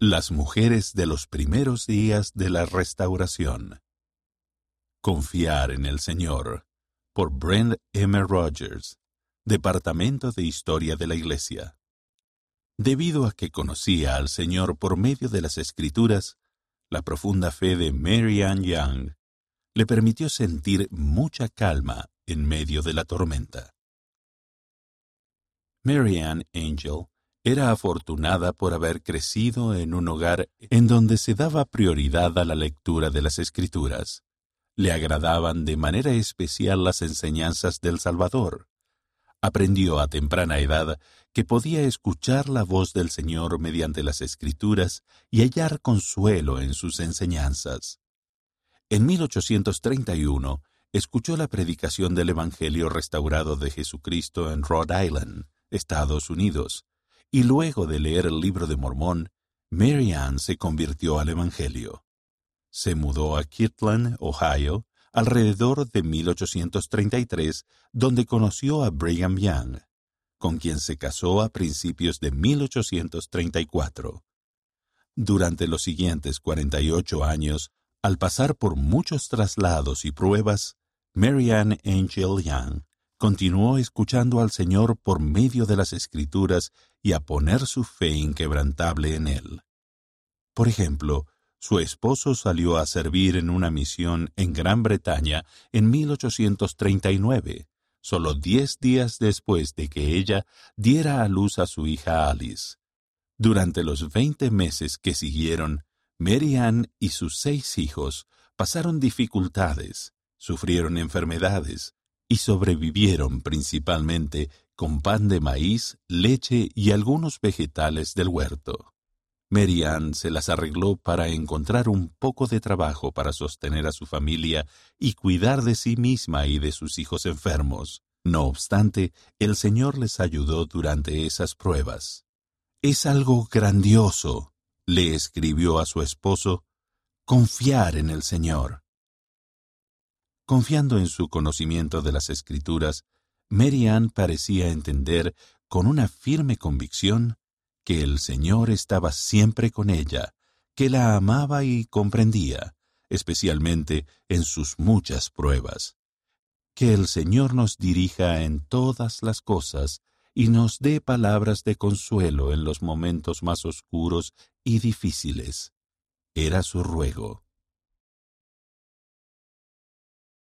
Las mujeres de los primeros días de la restauración. Confiar en el Señor. Por Brent M. Rogers. Departamento de Historia de la Iglesia. Debido a que conocía al Señor por medio de las Escrituras, la profunda fe de Mary Ann Young le permitió sentir mucha calma en medio de la tormenta. Mary Ann Angel era afortunada por haber crecido en un hogar en donde se daba prioridad a la lectura de las Escrituras. Le agradaban de manera especial las enseñanzas del Salvador. Aprendió a temprana edad que podía escuchar la voz del Señor mediante las Escrituras y hallar consuelo en sus enseñanzas. En 1831 escuchó la predicación del Evangelio restaurado de Jesucristo en Rhode Island, Estados Unidos, y luego de leer el libro de Mormón, Mary Ann se convirtió al Evangelio. Se mudó a Kirtland, Ohio, alrededor de 1833, donde conoció a Brigham Young, con quien se casó a principios de 1834. Durante los siguientes 48 años, al pasar por muchos traslados y pruebas, Mary Ann Angel Young continuó escuchando al Señor por medio de las Escrituras y a poner su fe inquebrantable en Él. Por ejemplo, su esposo salió a servir en una misión en Gran Bretaña en 1839, solo diez días después de que ella diera a luz a su hija Alice. Durante los veinte meses que siguieron, Mary Ann y sus seis hijos pasaron dificultades, sufrieron enfermedades, y sobrevivieron principalmente con pan de maíz, leche y algunos vegetales del huerto. Merian se las arregló para encontrar un poco de trabajo para sostener a su familia y cuidar de sí misma y de sus hijos enfermos. No obstante, el Señor les ayudó durante esas pruebas. Es algo grandioso, le escribió a su esposo, confiar en el Señor. Confiando en su conocimiento de las Escrituras, Mary Ann parecía entender con una firme convicción que el Señor estaba siempre con ella, que la amaba y comprendía, especialmente en sus muchas pruebas. Que el Señor nos dirija en todas las cosas y nos dé palabras de consuelo en los momentos más oscuros y difíciles. Era su ruego.